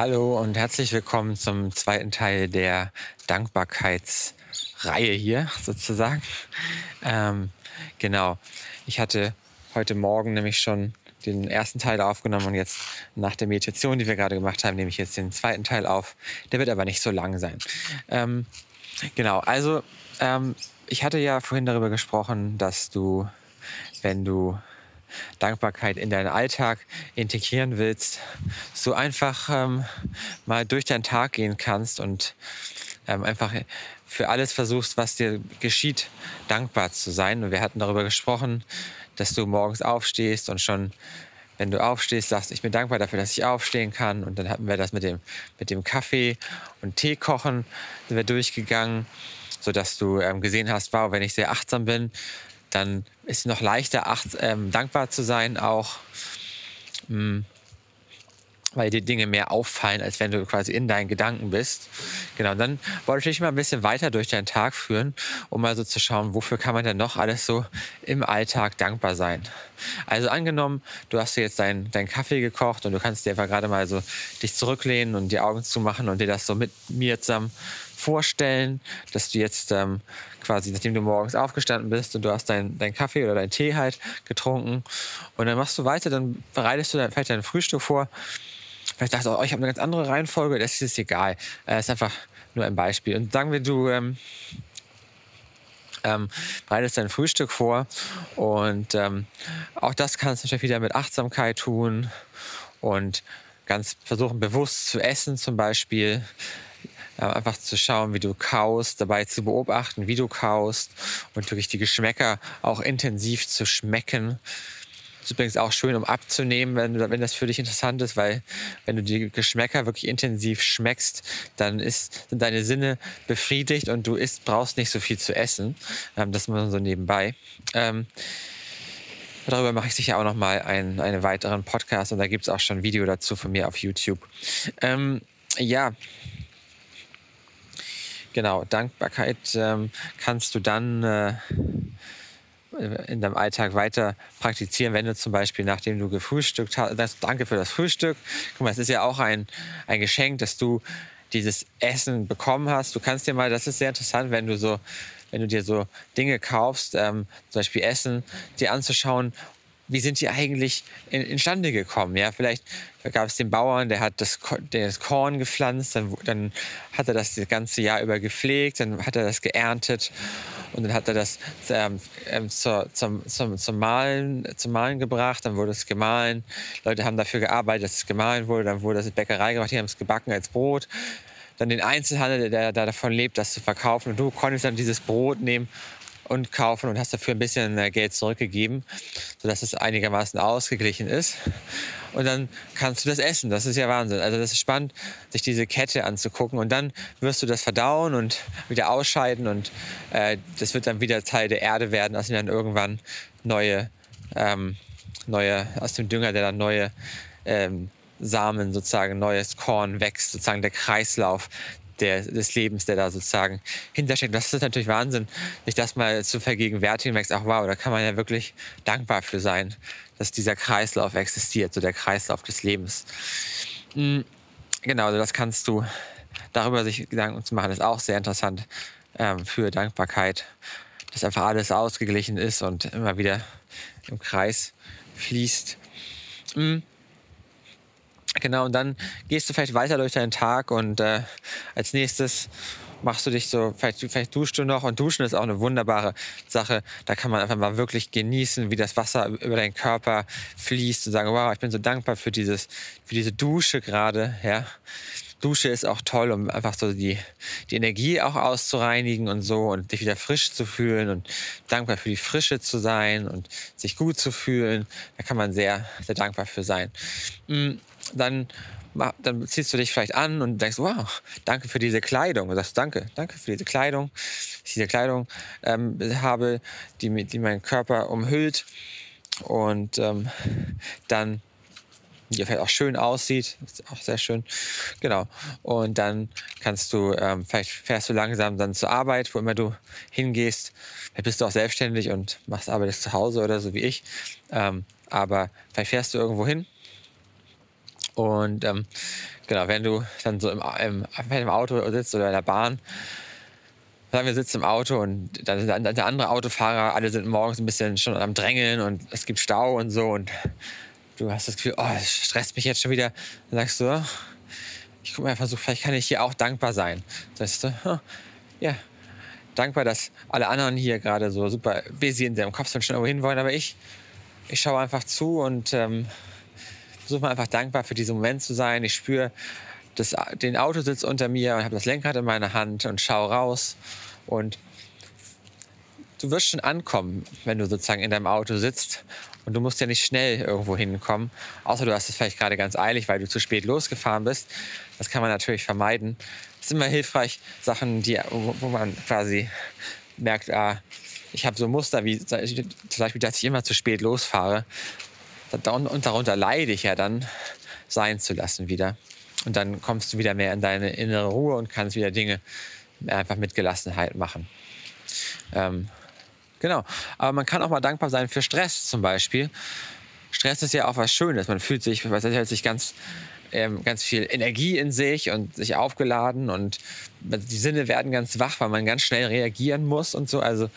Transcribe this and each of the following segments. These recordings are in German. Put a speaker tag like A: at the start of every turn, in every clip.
A: Hallo und herzlich willkommen zum zweiten Teil der Dankbarkeitsreihe hier sozusagen. Ähm, genau, ich hatte heute Morgen nämlich schon den ersten Teil aufgenommen und jetzt nach der Meditation, die wir gerade gemacht haben, nehme ich jetzt den zweiten Teil auf. Der wird aber nicht so lang sein. Ähm, genau, also ähm, ich hatte ja vorhin darüber gesprochen, dass du, wenn du Dankbarkeit in deinen Alltag integrieren willst, so einfach ähm, mal durch deinen Tag gehen kannst und ähm, einfach für alles versuchst, was dir geschieht, dankbar zu sein. Und wir hatten darüber gesprochen, dass du morgens aufstehst und schon, wenn du aufstehst, sagst, ich bin dankbar dafür, dass ich aufstehen kann. Und dann hatten wir das mit dem, mit dem Kaffee und Tee kochen, sind wir durchgegangen, sodass du ähm, gesehen hast, wow, wenn ich sehr achtsam bin, dann ist es noch leichter, acht, ähm, dankbar zu sein, auch mh, hm, weil die Dinge mehr auffallen, als wenn du quasi in deinen Gedanken bist. Genau, und dann wollte ich dich mal ein bisschen weiter durch deinen Tag führen, um mal so zu schauen, wofür kann man denn noch alles so im Alltag dankbar sein. Also angenommen, du hast dir jetzt deinen dein Kaffee gekocht und du kannst dir einfach gerade mal so dich zurücklehnen und die Augen zumachen und dir das so mit mir zusammen vorstellen, dass du jetzt ähm, quasi, nachdem du morgens aufgestanden bist und du hast deinen dein Kaffee oder deinen Tee halt getrunken und dann machst du weiter, dann bereitest du dann vielleicht dein Frühstück vor. Vielleicht dachtest du, oh, ich habe eine ganz andere Reihenfolge, das ist egal. Das äh, ist einfach nur ein Beispiel. Und sagen wir, du ähm, ähm, bereitest dein Frühstück vor und ähm, auch das kannst du natürlich wieder mit Achtsamkeit tun und ganz versuchen bewusst zu essen zum Beispiel einfach zu schauen, wie du kaust, dabei zu beobachten, wie du kaust und wirklich die Geschmäcker auch intensiv zu schmecken. Das ist übrigens auch schön, um abzunehmen, wenn, wenn das für dich interessant ist, weil wenn du die Geschmäcker wirklich intensiv schmeckst, dann ist, sind deine Sinne befriedigt und du isst, brauchst nicht so viel zu essen. Ähm, das muss man so nebenbei. Ähm, Darüber mache ich sicher auch noch mal einen, einen weiteren Podcast und da gibt es auch schon ein Video dazu von mir auf YouTube. Ähm, ja, Genau, Dankbarkeit ähm, kannst du dann äh, in deinem Alltag weiter praktizieren, wenn du zum Beispiel, nachdem du gefrühstückt hast, danke für das Frühstück. Guck mal, es ist ja auch ein, ein Geschenk, dass du dieses Essen bekommen hast. Du kannst dir mal, das ist sehr interessant, wenn du so wenn du dir so Dinge kaufst, ähm, zum Beispiel Essen, dir anzuschauen, wie sind die eigentlich in, instande gekommen? Ja, vielleicht gab es den Bauern, der hat das, das Korn gepflanzt, dann, dann hat er das das ganze Jahr über gepflegt, dann hat er das geerntet und dann hat er das ähm, ähm zur, zum, zum, zum, Mahlen, zum Mahlen gebracht, dann wurde es gemahlen. Leute haben dafür gearbeitet, dass es gemahlen wurde, dann wurde es in Bäckerei gemacht, die haben es gebacken als Brot. Dann den Einzelhandel, der, der davon lebt, das zu verkaufen. Und du konntest dann dieses Brot nehmen und kaufen und hast dafür ein bisschen äh, Geld zurückgegeben, sodass es einigermaßen ausgeglichen ist. Und dann kannst du das essen. Das ist ja Wahnsinn. Also das ist spannend, sich diese Kette anzugucken. Und dann wirst du das verdauen und wieder ausscheiden. Und äh, das wird dann wieder Teil der Erde werden, aus dem dann irgendwann neue, ähm, neue aus dem Dünger, der dann neue ähm, Samen sozusagen, neues Korn wächst, sozusagen der Kreislauf der, des Lebens, der da sozusagen hintersteckt. Das ist natürlich Wahnsinn, sich das mal zu vergegenwärtigen. Merkst, ach wow, da kann man ja wirklich dankbar für sein, dass dieser Kreislauf existiert, so der Kreislauf des Lebens. Mhm. Genau, also das kannst du darüber sich Gedanken zu machen, ist auch sehr interessant ähm, für Dankbarkeit, dass einfach alles ausgeglichen ist und immer wieder im Kreis fließt. Mhm. Genau, und dann gehst du vielleicht weiter durch deinen Tag und äh, als nächstes machst du dich so, vielleicht, vielleicht duschst du noch und duschen ist auch eine wunderbare Sache. Da kann man einfach mal wirklich genießen, wie das Wasser über deinen Körper fließt und sagen, wow, ich bin so dankbar für dieses, für diese Dusche gerade, ja. Dusche ist auch toll, um einfach so die, die Energie auch auszureinigen und so und dich wieder frisch zu fühlen und dankbar für die Frische zu sein und sich gut zu fühlen. Da kann man sehr, sehr dankbar für sein. Mm, dann dann ziehst du dich vielleicht an und denkst, wow, danke für diese Kleidung. Und sagst, danke, danke für diese Kleidung. Ich diese Kleidung ähm, habe, die, die meinen Körper umhüllt. Und ähm, dann die vielleicht auch schön aussieht. Ist auch sehr schön. Genau. Und dann kannst du, ähm, vielleicht fährst du langsam dann zur Arbeit, wo immer du hingehst. Vielleicht bist du auch selbstständig und machst arbeitest zu Hause oder so wie ich. Ähm, aber vielleicht fährst du irgendwo hin Und ähm, genau, wenn du dann so im, im, im Auto sitzt oder in der Bahn, sagen wir sitzen im Auto und dann sind der andere Autofahrer, alle sind morgens ein bisschen schon am Drängeln und es gibt Stau und so und du hast das Gefühl, oh, das stresst mich jetzt schon wieder. Dann sagst du, ich gucke mal, versuche, vielleicht kann ich hier auch dankbar sein. Sagst du, ja, dankbar, dass alle anderen hier gerade so super busy in ihrem Kopf sind, schon irgendwo hin wollen, aber ich, ich schaue einfach zu und ähm, versuche mal einfach dankbar für diesen Moment zu sein. Ich spüre das, den Autositz unter mir und habe das Lenkrad in meiner Hand und schaue raus und du wirst schon ankommen, wenn du sozusagen in deinem Auto sitzt und du musst ja nicht schnell irgendwo hinkommen, außer du hast es vielleicht gerade ganz eilig, weil du zu spät losgefahren bist. Das kann man natürlich vermeiden. Es ist immer hilfreich, Sachen, die, wo man quasi merkt, ah, ich habe so Muster, wie zum Beispiel, dass ich immer zu spät losfahre. Und darunter leide ich ja dann, sein zu lassen wieder. Und dann kommst du wieder mehr in deine innere Ruhe und kannst wieder Dinge einfach mit Gelassenheit machen. Ähm, genau. Aber man kann auch mal dankbar sein für Stress zum Beispiel. Stress ist ja auch was Schönes. Man fühlt sich, man hält sich ganz, ähm, ganz viel Energie in sich und sich aufgeladen und die Sinne werden ganz wach, weil man ganz schnell reagieren muss und so. Also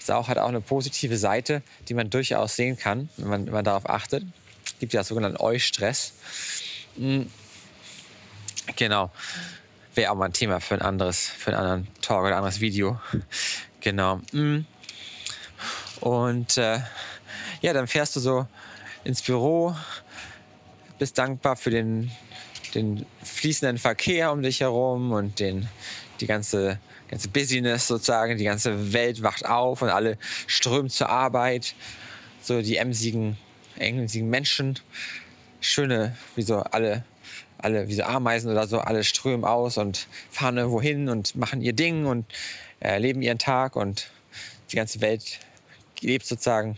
A: es auch, hat auch eine positive Seite, die man durchaus sehen kann, wenn man, wenn man darauf achtet. Es gibt ja sogenannten Eustress. Mhm. Genau. Wäre auch mal ein Thema für ein anderes, für einen anderen Talk oder ein anderes Video. Genau. Mhm. Und äh, ja, dann fährst du so ins Büro, bist dankbar für den, den fließenden Verkehr um dich herum und den, die ganze, ganze Business sozusagen, die ganze Welt wacht auf und alle strömen zur Arbeit. So die emsigen, emsigen Menschen. Schöne, wie so alle alle wie so Ameisen oder so, alle strömen aus und fahren irgendwo hin und machen ihr Ding und äh, leben ihren Tag und die ganze Welt lebt sozusagen.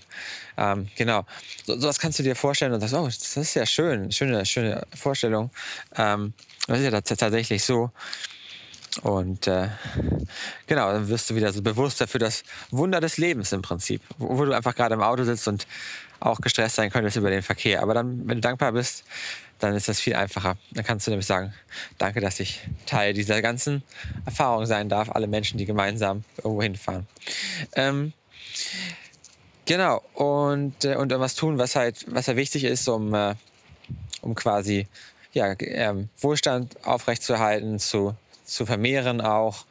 A: Ähm, genau. So, sowas kannst du dir vorstellen und sagst, oh, das ist ja schön, schöne, schöne Vorstellung. Ähm, das ist ja tatsächlich so. Und äh, genau, dann wirst du wieder so bewusster für das Wunder des Lebens im Prinzip, wo, wo du einfach gerade im Auto sitzt und auch gestresst sein könntest über den Verkehr. Aber dann, wenn du dankbar bist, dann ist das viel einfacher. Dann kannst du nämlich sagen, danke, dass ich Teil dieser ganzen Erfahrung sein darf, alle Menschen, die gemeinsam irgendwo hinfahren. Ähm, genau, und, äh, und was tun, was halt, was halt wichtig ist, um, äh, um quasi ja, ähm, Wohlstand aufrechtzuerhalten, zu, zu vermehren auch,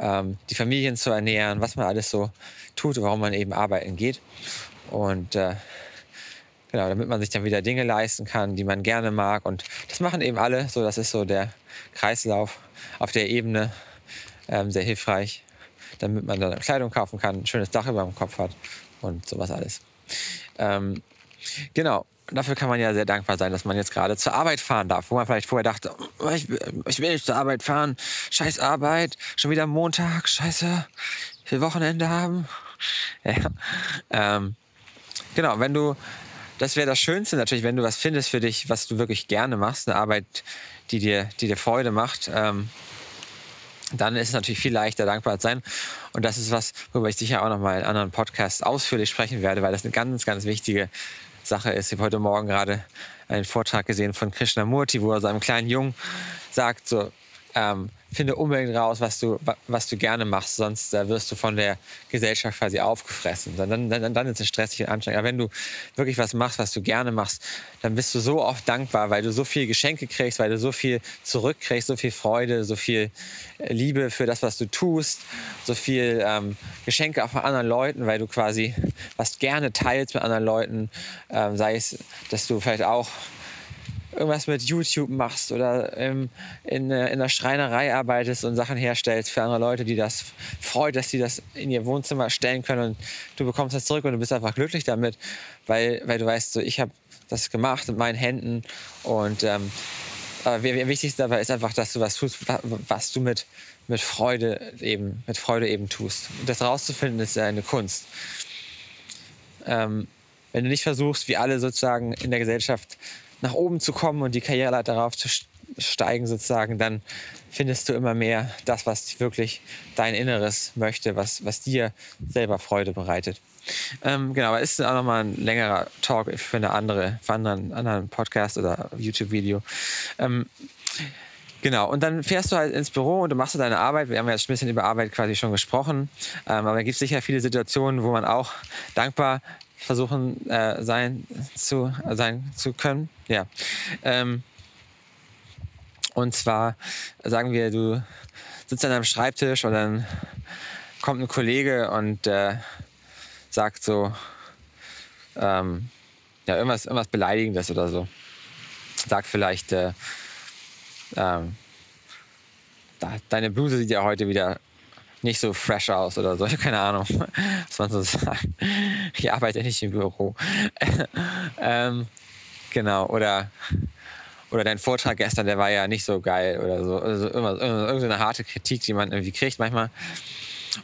A: ähm, die Familien zu ernähren, was man alles so tut, warum man eben arbeiten geht. Und äh, Genau, damit man sich dann wieder Dinge leisten kann, die man gerne mag. Und das machen eben alle. So, das ist so der Kreislauf auf der Ebene ähm, sehr hilfreich, damit man dann Kleidung kaufen kann, ein schönes Dach über dem Kopf hat und sowas alles. Ähm, genau, dafür kann man ja sehr dankbar sein, dass man jetzt gerade zur Arbeit fahren darf, wo man vielleicht vorher dachte, oh, ich, ich, will nicht zur Arbeit fahren, scheiß Arbeit, schon wieder Montag, scheiße, ich will Wochenende haben. Ja. Ähm, genau, wenn du das wäre das Schönste natürlich, wenn du was findest für dich, was du wirklich gerne machst, eine Arbeit, die dir, die dir Freude macht. Ähm, dann ist es natürlich viel leichter, dankbar zu sein. Und das ist was, worüber ich sicher auch noch mal in anderen Podcasts ausführlich sprechen werde, weil das eine ganz, ganz wichtige Sache ist. Ich habe heute Morgen gerade einen Vortrag gesehen von Krishnamurti, wo er seinem kleinen Jungen sagt, so, ähm, finde unbedingt raus, was du, was du gerne machst, sonst äh, wirst du von der Gesellschaft quasi aufgefressen. Dann, dann, dann ist es stressig und anstrengend. Aber wenn du wirklich was machst, was du gerne machst, dann bist du so oft dankbar, weil du so viel Geschenke kriegst, weil du so viel zurückkriegst, so viel Freude, so viel äh, Liebe für das, was du tust, so viel ähm, Geschenke auch von anderen Leuten, weil du quasi was gerne teilst mit anderen Leuten, ähm, sei es, dass du vielleicht auch irgendwas mit YouTube machst oder ähm, in, äh, in der Schreinerei arbeitest und Sachen herstellst für andere Leute, die das freut, dass sie das in ihr Wohnzimmer stellen können und du bekommst das zurück und du bist einfach glücklich damit, weil, weil du weißt, so, ich habe das gemacht mit meinen Händen und ähm, aber wichtig dabei ist einfach, dass du was tust, was du mit, mit Freude eben, mit Freude eben tust. Und das rauszufinden ist eine Kunst. Ähm, wenn du nicht versuchst, wie alle sozusagen in der Gesellschaft nach oben zu kommen und die Karriereleiter darauf zu steigen sozusagen, dann findest du immer mehr das, was wirklich dein Inneres möchte, was, was dir selber Freude bereitet. Ähm, genau, aber ist auch nochmal ein längerer Talk für eine andere, für einen anderen Podcast oder YouTube-Video. Ähm, Genau, und dann fährst du halt ins Büro und du machst deine Arbeit. Wir haben jetzt ein bisschen über Arbeit quasi schon gesprochen. Ähm, aber es gibt sicher viele Situationen, wo man auch dankbar versuchen äh, sein, zu, sein zu können. Ja. Ähm, und zwar sagen wir, du sitzt an deinem Schreibtisch und dann kommt ein Kollege und äh, sagt so, ähm, ja, irgendwas, irgendwas Beleidigendes oder so. Sagt vielleicht, äh, ähm, deine Bluse sieht ja heute wieder nicht so fresh aus oder so. Keine Ahnung, was man so sagt. Ich arbeite nicht im Büro. ähm, genau, oder, oder dein Vortrag gestern, der war ja nicht so geil oder so. Also immer, irgendeine harte Kritik, die man irgendwie kriegt manchmal.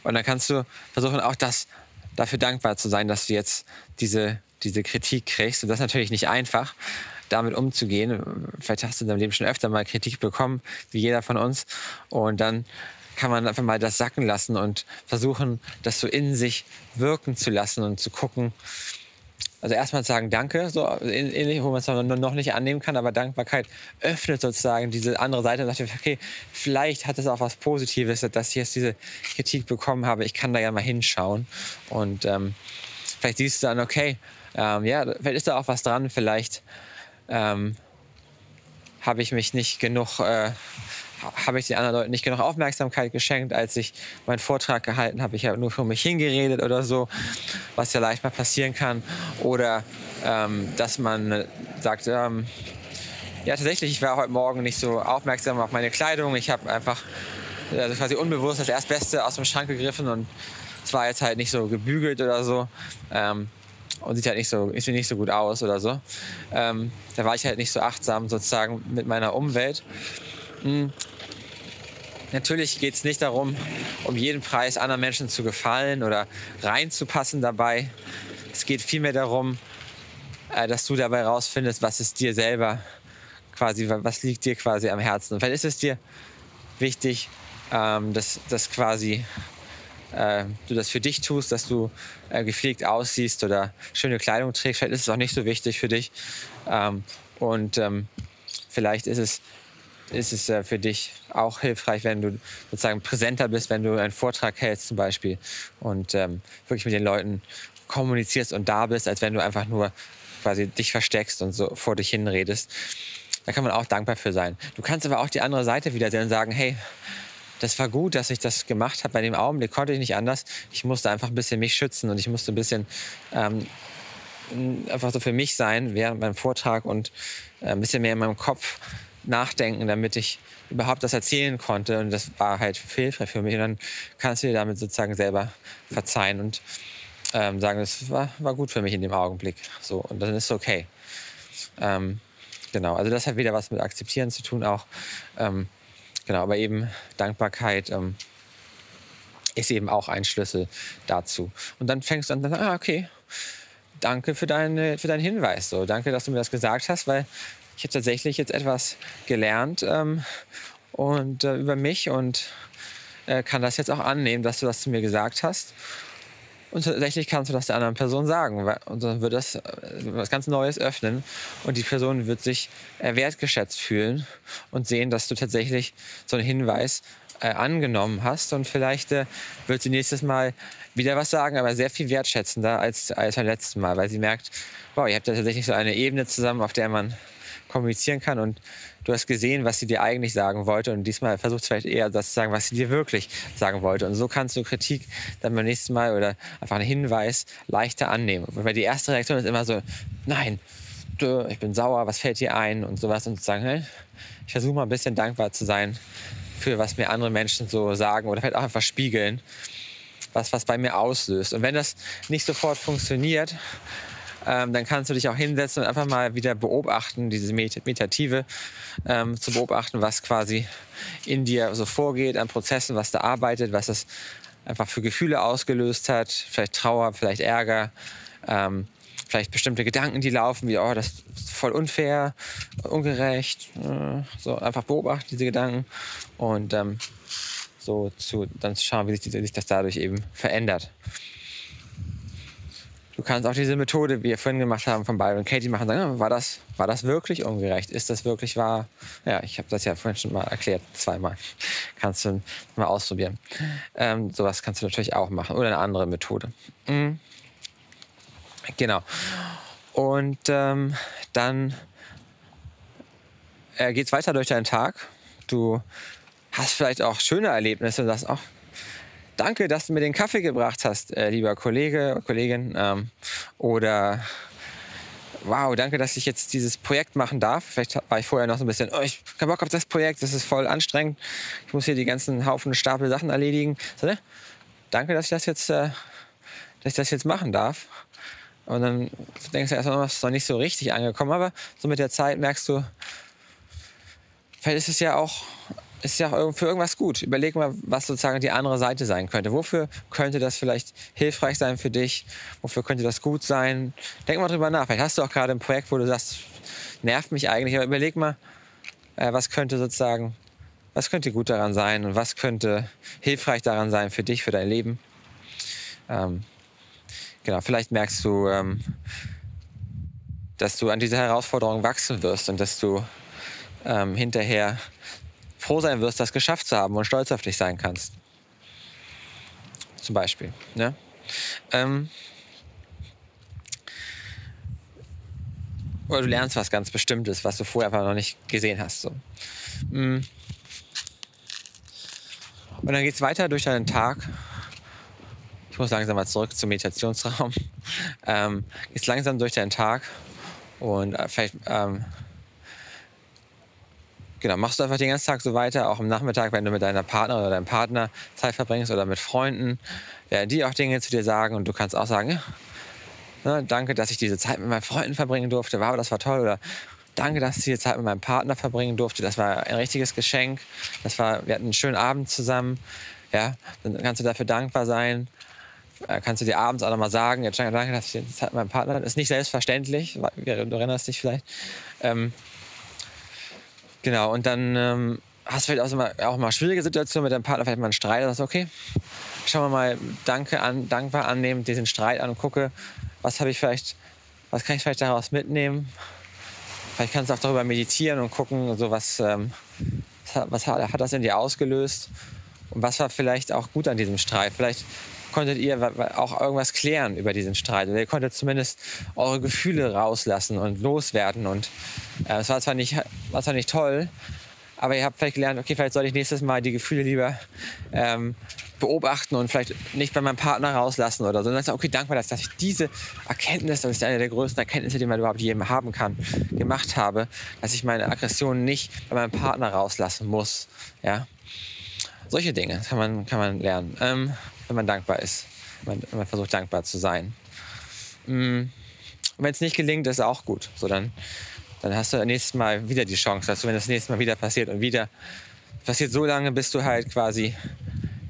A: Und dann kannst du versuchen, auch das dafür dankbar zu sein, dass du jetzt diese, diese Kritik kriegst. Und das ist natürlich nicht einfach damit umzugehen. Vielleicht hast du in deinem Leben schon öfter mal Kritik bekommen, wie jeder von uns. Und dann kann man einfach mal das sacken lassen und versuchen, das so in sich wirken zu lassen und zu gucken. Also erstmal sagen Danke, so ähnlich, wo man es noch nicht annehmen kann, aber Dankbarkeit öffnet sozusagen diese andere Seite und sagt, okay, vielleicht hat es auch was Positives, dass ich jetzt diese Kritik bekommen habe. Ich kann da ja mal hinschauen und ähm, vielleicht siehst du dann, okay, ähm, ja, vielleicht ist da auch was dran, vielleicht ähm, habe ich mich nicht genug, äh, habe ich den anderen Leuten nicht genug Aufmerksamkeit geschenkt, als ich meinen Vortrag gehalten habe. Ich habe nur für mich hingeredet oder so, was ja leicht mal passieren kann. Oder ähm, dass man sagt, ähm, ja tatsächlich, ich war heute Morgen nicht so aufmerksam auf meine Kleidung. Ich habe einfach also quasi unbewusst das Erstbeste aus dem Schrank gegriffen und es war jetzt halt nicht so gebügelt oder so. Ähm, und sieht halt nicht so, sieht nicht so gut aus oder so. Ähm, da war ich halt nicht so achtsam sozusagen mit meiner Umwelt. Natürlich geht es nicht darum, um jeden Preis anderen Menschen zu gefallen oder reinzupassen dabei. Es geht vielmehr darum, äh, dass du dabei rausfindest, was ist dir selber quasi, was liegt dir quasi am Herzen. Und vielleicht ist es dir wichtig, ähm, dass, dass quasi äh, du das für dich tust, dass du äh, gepflegt aussiehst oder schöne Kleidung trägst. Vielleicht ist es auch nicht so wichtig für dich. Ähm, und ähm, vielleicht ist es, ist es äh, für dich auch hilfreich, wenn du sozusagen präsenter bist, wenn du einen Vortrag hältst zum Beispiel und ähm, wirklich mit den Leuten kommunizierst und da bist, als wenn du einfach nur quasi dich versteckst und so vor dich hinredest. Da kann man auch dankbar für sein. Du kannst aber auch die andere Seite wieder sehen und sagen, hey, das war gut, dass ich das gemacht habe. Bei dem Augenblick konnte ich nicht anders. Ich musste einfach ein bisschen mich schützen und ich musste ein bisschen ähm, einfach so für mich sein während meinem Vortrag und äh, ein bisschen mehr in meinem Kopf nachdenken, damit ich überhaupt das erzählen konnte. Und das war halt hilfreich für mich. Und dann kannst du dir damit sozusagen selber verzeihen und ähm, sagen, das war, war gut für mich in dem Augenblick. So, und dann ist es okay. Ähm, genau, also das hat wieder was mit Akzeptieren zu tun auch. Ähm, Genau, aber eben Dankbarkeit ähm, ist eben auch ein Schlüssel dazu. Und dann fängst du an, ah, okay, danke für, deine, für deinen Hinweis. So, danke, dass du mir das gesagt hast, weil ich habe tatsächlich jetzt etwas gelernt ähm, und äh, über mich und äh, kann das jetzt auch annehmen, dass du das zu mir gesagt hast. Und tatsächlich kannst du das der anderen Person sagen. Und dann wird das äh, was ganz Neues öffnen. Und die Person wird sich äh, wertgeschätzt fühlen und sehen, dass du tatsächlich so einen Hinweis äh, angenommen hast. Und vielleicht äh, wird sie nächstes Mal wieder was sagen, aber sehr viel wertschätzender als, als beim letzten Mal, weil sie merkt, wow, ihr habt ja tatsächlich so eine Ebene zusammen, auf der man kommunizieren kann und du hast gesehen, was sie dir eigentlich sagen wollte und diesmal versucht vielleicht eher das zu sagen, was sie dir wirklich sagen wollte. Und so kannst du Kritik dann beim nächsten Mal oder einfach einen Hinweis leichter annehmen. Weil die erste Reaktion ist immer so, nein, ich bin sauer, was fällt dir ein und sowas und zu sagen, ich versuche mal ein bisschen dankbar zu sein für was mir andere Menschen so sagen oder vielleicht auch einfach spiegeln, was was bei mir auslöst. Und wenn das nicht sofort funktioniert, ähm, dann kannst du dich auch hinsetzen und einfach mal wieder beobachten, diese Meditative ähm, zu beobachten, was quasi in dir so vorgeht an Prozessen, was da arbeitet, was es einfach für Gefühle ausgelöst hat, vielleicht Trauer, vielleicht Ärger, ähm, vielleicht bestimmte Gedanken, die laufen, wie, oh, das ist voll unfair, ungerecht, äh, so einfach beobachten diese Gedanken und ähm, so zu, dann schauen, wie sich, sich das dadurch eben verändert. Du kannst auch diese Methode, wie wir vorhin gemacht haben, von Byron Katie machen, sagen, war das, war das wirklich ungerecht? Ist das wirklich wahr? Ja, ich habe das ja vorhin schon mal erklärt, zweimal. Kannst du mal ausprobieren. Ähm, sowas kannst du natürlich auch machen. Oder eine andere Methode. Mhm. Genau. Und ähm, dann äh, geht es weiter durch deinen Tag. Du hast vielleicht auch schöne Erlebnisse und sagst, auch danke, dass du mir den Kaffee gebracht hast, äh, lieber Kollege, Kollegin. Ähm, oder wow, danke, dass ich jetzt dieses Projekt machen darf. Vielleicht war ich vorher noch so ein bisschen, oh, ich habe Bock auf das Projekt, das ist voll anstrengend. Ich muss hier die ganzen Haufen Stapel Sachen erledigen. So, ne? Danke, dass ich das jetzt, äh, dass ich das jetzt machen darf. Und dann denkst du erstmal, es ist noch nicht so richtig angekommen, aber so mit der Zeit merkst du, vielleicht ist es ja auch ist ja für irgendwas gut. Überleg mal, was sozusagen die andere Seite sein könnte. Wofür könnte das vielleicht hilfreich sein für dich? Wofür könnte das gut sein? Denk mal drüber nach. Vielleicht hast du auch gerade ein Projekt, wo du sagst, nervt mich eigentlich, aber überleg mal, äh, was könnte sozusagen, was könnte gut daran sein und was könnte hilfreich daran sein für dich, für dein Leben. Ähm, genau, vielleicht merkst du, ähm, dass du an dieser Herausforderung wachsen wirst und dass du ähm, hinterher froh sein wirst, das geschafft zu haben und stolz auf dich sein kannst. Zum Beispiel. Ne? Ähm, oder du lernst was ganz Bestimmtes, was du vorher einfach noch nicht gesehen hast. So. Mm. Und dann geht es weiter durch deinen Tag. Ich muss langsam mal zurück zum Meditationsraum. Ähm, gehst langsam durch deinen Tag und äh, vielleicht ähm, genau, machst du einfach den ganzen Tag so weiter, auch am Nachmittag, wenn du mit deiner Partnerin oder deinem Partner Zeit verbringst oder mit Freunden, werden die auch Dinge zu dir sagen und du kannst auch sagen, ne, danke, dass ich diese Zeit mit meinen Freunden verbringen durfte, wow, das war toll. Oder danke, dass ich diese Zeit mit meinem Partner verbringen durfte, das war ein richtiges Geschenk, das war, wir hatten einen schönen Abend zusammen, ja, dann kannst du dafür dankbar sein. Äh, kannst du dir abends auch nochmal sagen, jetzt danke, dass ich die Zeit mit meinem Partner, das ist nicht selbstverständlich, du erinnerst dich vielleicht, ähm, Genau, und dann ähm, hast du vielleicht auch, mal, auch mal schwierige Situationen mit deinem Partner, vielleicht mal einen Streit, und sagst, okay, schauen wir mal danke an, dankbar annehmen, diesen Streit an und gucke, was habe ich vielleicht, was kann ich vielleicht daraus mitnehmen. Vielleicht kannst du auch darüber meditieren und gucken, so was, ähm, was hat, hat das in dir ausgelöst und was war vielleicht auch gut an diesem Streit. Vielleicht konntet ihr auch irgendwas klären über diesen Streit. Oder ihr konntet zumindest eure Gefühle rauslassen und loswerden. Und äh, war zwar nicht, war zwar nicht toll, aber ihr habt vielleicht gelernt, okay, vielleicht soll ich nächstes Mal die Gefühle lieber ähm, beobachten und vielleicht nicht bei meinem Partner rauslassen oder so. Und dann du, okay, dankbar, dass, dass ich diese Erkenntnis, das ist eine der größten Erkenntnisse, die man überhaupt jedem haben kann, gemacht habe, dass ich meine Aggression nicht bei meinem Partner rauslassen muss. Ja? Solche Dinge kann man, kann man lernen. Ähm, wenn man dankbar ist. Wenn man, versucht, dankbar zu sein. Mm. Und wenn es nicht gelingt, ist auch gut. So, dann, dann hast du das nächste Mal wieder die Chance, du, wenn das nächste Mal wieder passiert und wieder passiert so lange, bis du halt quasi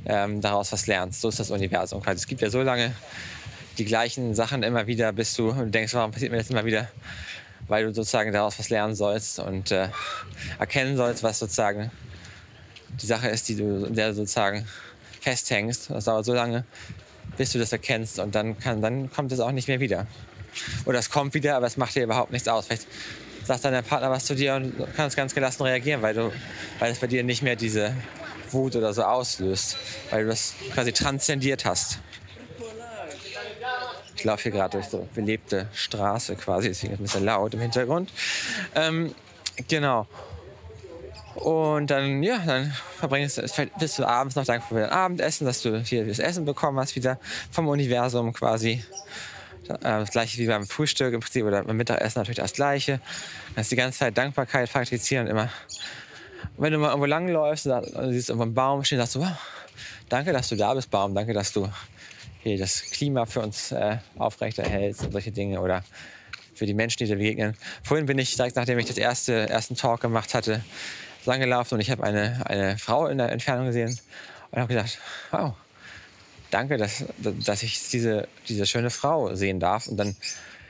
A: ähm, daraus was lernst. So ist das Universum. Es gibt ja so lange die gleichen Sachen immer wieder, bis du denkst, warum passiert mir das immer wieder? Weil du sozusagen daraus was lernen sollst und äh, erkennen sollst, was sozusagen die Sache ist, die du, der sozusagen festhängst. Das dauert so lange, bis du das erkennst und dann, kann, dann kommt es auch nicht mehr wieder. Oder es kommt wieder, aber es macht dir überhaupt nichts aus. Vielleicht sagt dann dein Partner was zu dir und kannst ganz gelassen reagieren, weil, du, weil es bei dir nicht mehr diese Wut oder so auslöst, weil du das quasi transzendiert hast. Ich laufe hier gerade durch so belebte Straße quasi, deswegen ist ein bisschen laut im Hintergrund. Ähm, genau. Und dann, ja, dann verbringst du, bis du abends noch dankbar für dein Abendessen, dass du hier das Essen bekommen hast, wieder vom Universum quasi. Äh, das gleiche wie beim Frühstück im Prinzip oder beim Mittagessen natürlich das gleiche. Kannst die ganze Zeit Dankbarkeit praktizieren und immer. wenn du mal irgendwo langläufst und du siehst irgendwo einen Baum stehen, sagst du, wow, danke, dass du da bist, Baum, danke, dass du hier das Klima für uns äh, aufrechterhältst und solche Dinge oder für die Menschen, die dir begegnen. Vorhin bin ich direkt nachdem ich das erste ersten Talk gemacht hatte, lang gelaufen und ich habe eine, eine Frau in der Entfernung gesehen und habe gedacht, wow, danke, dass, dass ich diese, diese schöne Frau sehen darf. Und dann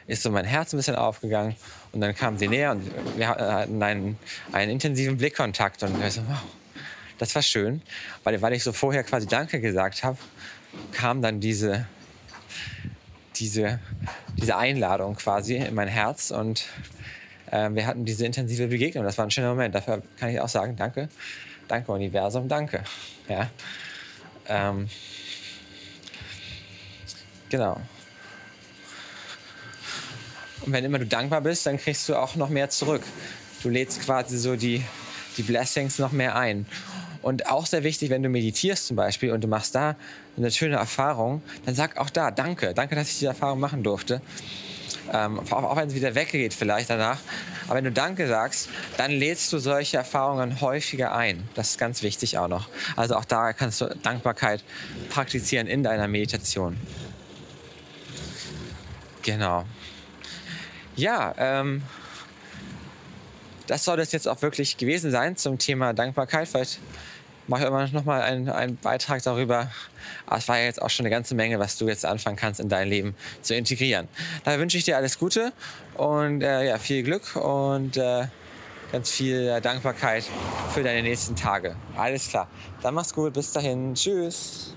A: ist so mein Herz ein bisschen aufgegangen und dann kam sie näher und wir hatten einen, einen intensiven Blickkontakt und ich so, wow, das war schön, weil, weil ich so vorher quasi Danke gesagt habe, kam dann diese, diese, diese Einladung quasi in mein Herz und äh, wir hatten diese intensive Begegnung. Das war ein schöner Moment. Dafür kann ich auch sagen, danke, danke Universum, danke. Ja. Ähm, genau. Und wenn immer du dankbar bist, dann kriegst du auch noch mehr zurück. Du lädst quasi so die, die Blessings noch mehr ein. Und auch sehr wichtig, wenn du meditierst zum Beispiel und du machst da eine schöne Erfahrung, dann sag auch da Danke. Danke, dass ich diese Erfahrung machen durfte. Ähm, auch, wenn es wieder weggeht vielleicht danach. Aber wenn du Danke sagst, dann lädst du solche Erfahrungen häufiger ein. Das ist ganz wichtig auch noch. Also auch da kannst du Dankbarkeit praktizieren in deiner Meditation. Genau. Ja, ähm, das soll das jetzt auch wirklich gewesen sein zum Thema Dankbarkeit. Vielleicht mache ich immer noch mal einen, einen Beitrag darüber. Aber es war ja jetzt auch schon eine ganze Menge, was du jetzt anfangen kannst, in dein Leben zu integrieren. Daher wünsche ich dir alles Gute und äh, ja, viel Glück und äh, ganz viel äh, Dankbarkeit für deine nächsten Tage. Alles klar. Dann mach's gut. Bis dahin. Tschüss.